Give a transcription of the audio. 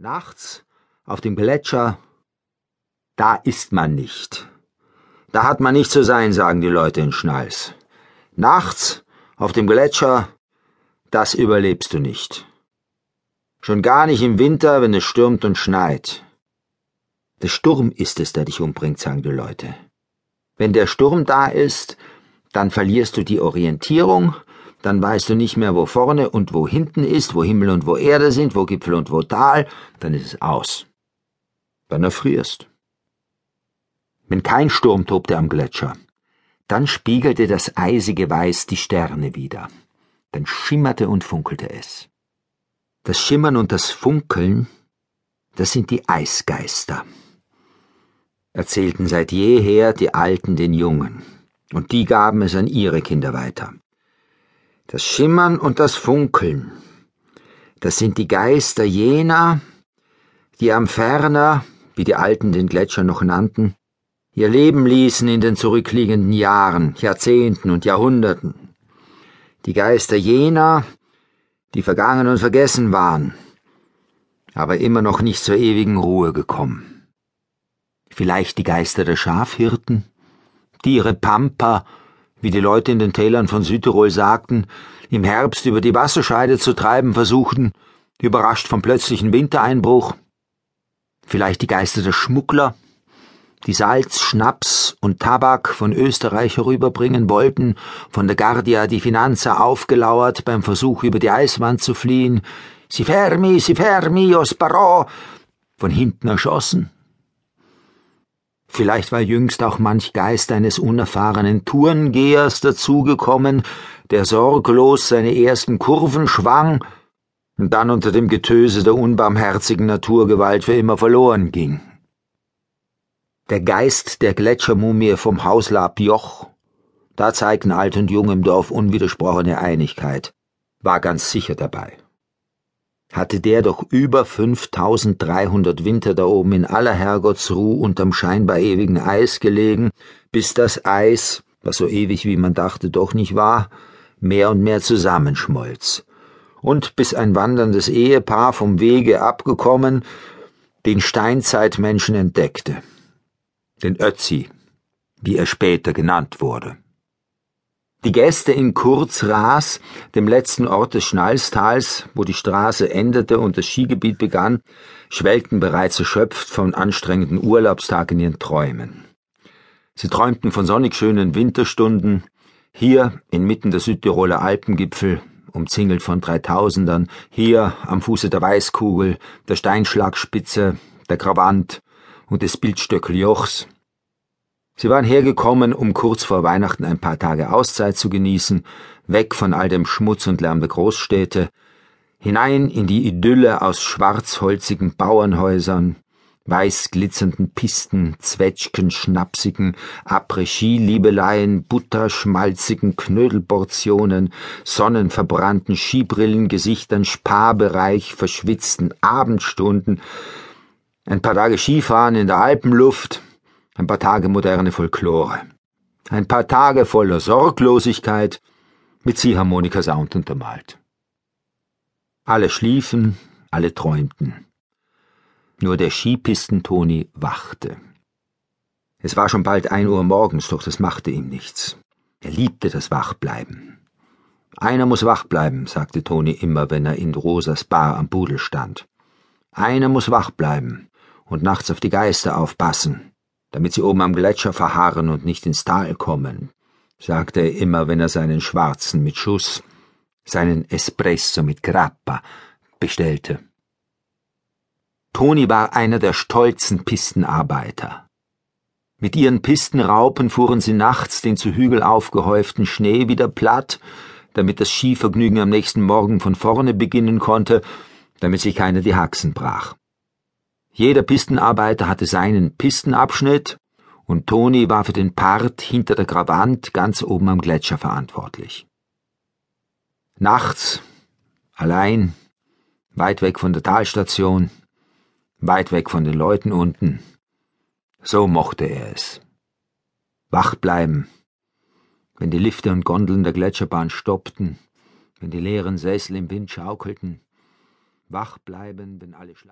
Nachts auf dem Gletscher, da ist man nicht. Da hat man nicht zu sein, sagen die Leute in Schnalls. Nachts auf dem Gletscher, das überlebst du nicht. Schon gar nicht im Winter, wenn es stürmt und schneit. Der Sturm ist es, der dich umbringt, sagen die Leute. Wenn der Sturm da ist, dann verlierst du die Orientierung dann weißt du nicht mehr, wo vorne und wo hinten ist, wo Himmel und wo Erde sind, wo Gipfel und wo Tal, dann ist es aus. Dann erfrierst. Wenn kein Sturm tobte am Gletscher, dann spiegelte das eisige Weiß die Sterne wieder, dann schimmerte und funkelte es. Das Schimmern und das Funkeln, das sind die Eisgeister, erzählten seit jeher die Alten den Jungen, und die gaben es an ihre Kinder weiter. Das Schimmern und das Funkeln, das sind die Geister jener, die am Ferner, wie die Alten den Gletscher noch nannten, ihr Leben ließen in den zurückliegenden Jahren, Jahrzehnten und Jahrhunderten. Die Geister jener, die vergangen und vergessen waren, aber immer noch nicht zur ewigen Ruhe gekommen. Vielleicht die Geister der Schafhirten, die ihre Pampa wie die Leute in den Tälern von Südtirol sagten, im Herbst über die Wasserscheide zu treiben versuchten, überrascht vom plötzlichen Wintereinbruch. Vielleicht die Geister der Schmuggler, die Salz, Schnaps und Tabak von Österreich herüberbringen wollten, von der Guardia di Finanza aufgelauert beim Versuch über die Eiswand zu fliehen, si fermi, si fermi, os parò, von hinten erschossen, Vielleicht war jüngst auch manch Geist eines unerfahrenen Tourengehers dazugekommen, der sorglos seine ersten Kurven schwang und dann unter dem Getöse der unbarmherzigen Naturgewalt für immer verloren ging. Der Geist der Gletschermumie vom Hauslab Joch, da zeigten Alt und Jung im Dorf unwidersprochene Einigkeit, war ganz sicher dabei hatte der doch über 5300 Winter da oben in aller Herrgottsruh unterm scheinbar ewigen Eis gelegen, bis das Eis, was so ewig wie man dachte doch nicht war, mehr und mehr zusammenschmolz. Und bis ein wanderndes Ehepaar vom Wege abgekommen, den Steinzeitmenschen entdeckte. Den Ötzi, wie er später genannt wurde. Die Gäste in Kurzras, dem letzten Ort des Schnalstals, wo die Straße endete und das Skigebiet begann, schwelgten bereits erschöpft vom anstrengenden Urlaubstag in ihren Träumen. Sie träumten von sonnig schönen Winterstunden, hier inmitten der Südtiroler Alpengipfel, umzingelt von Dreitausendern, hier am Fuße der Weißkugel, der Steinschlagspitze, der Krawant und des Bildstöckeljochs, Sie waren hergekommen, um kurz vor Weihnachten ein paar Tage Auszeit zu genießen, weg von all dem Schmutz und Lärm der Großstädte, hinein in die Idylle aus schwarzholzigen Bauernhäusern, weiß glitzernden Pisten, Zwetschgen, schnapsigen Après-Ski-Liebeleien, butterschmalzigen Knödelportionen, sonnenverbrannten Skibrillengesichtern, Sparbereich, verschwitzten Abendstunden, ein paar Tage Skifahren in der Alpenluft, ein paar Tage moderne Folklore, ein paar Tage voller Sorglosigkeit mit Ziehharmonika-Sound untermalt. Alle schliefen, alle träumten. Nur der Skipisten-Toni wachte. Es war schon bald ein Uhr morgens, doch das machte ihm nichts. Er liebte das Wachbleiben. Einer muss wach bleiben, sagte Toni immer, wenn er in Rosas Bar am Pudel stand. Einer muss wach bleiben und nachts auf die Geister aufpassen, damit sie oben am Gletscher verharren und nicht ins Tal kommen, sagte er immer, wenn er seinen Schwarzen mit Schuss, seinen Espresso mit Grappa bestellte. Toni war einer der stolzen Pistenarbeiter. Mit ihren Pistenraupen fuhren sie nachts den zu Hügel aufgehäuften Schnee wieder platt, damit das Skivergnügen am nächsten Morgen von vorne beginnen konnte, damit sich keiner die Haxen brach. Jeder Pistenarbeiter hatte seinen Pistenabschnitt und Toni war für den Part hinter der Gravant ganz oben am Gletscher verantwortlich. Nachts, allein, weit weg von der Talstation, weit weg von den Leuten unten, so mochte er es. Wach bleiben, wenn die Lifte und Gondeln der Gletscherbahn stoppten, wenn die leeren Sessel im Wind schaukelten, wach bleiben, wenn alle schlafen.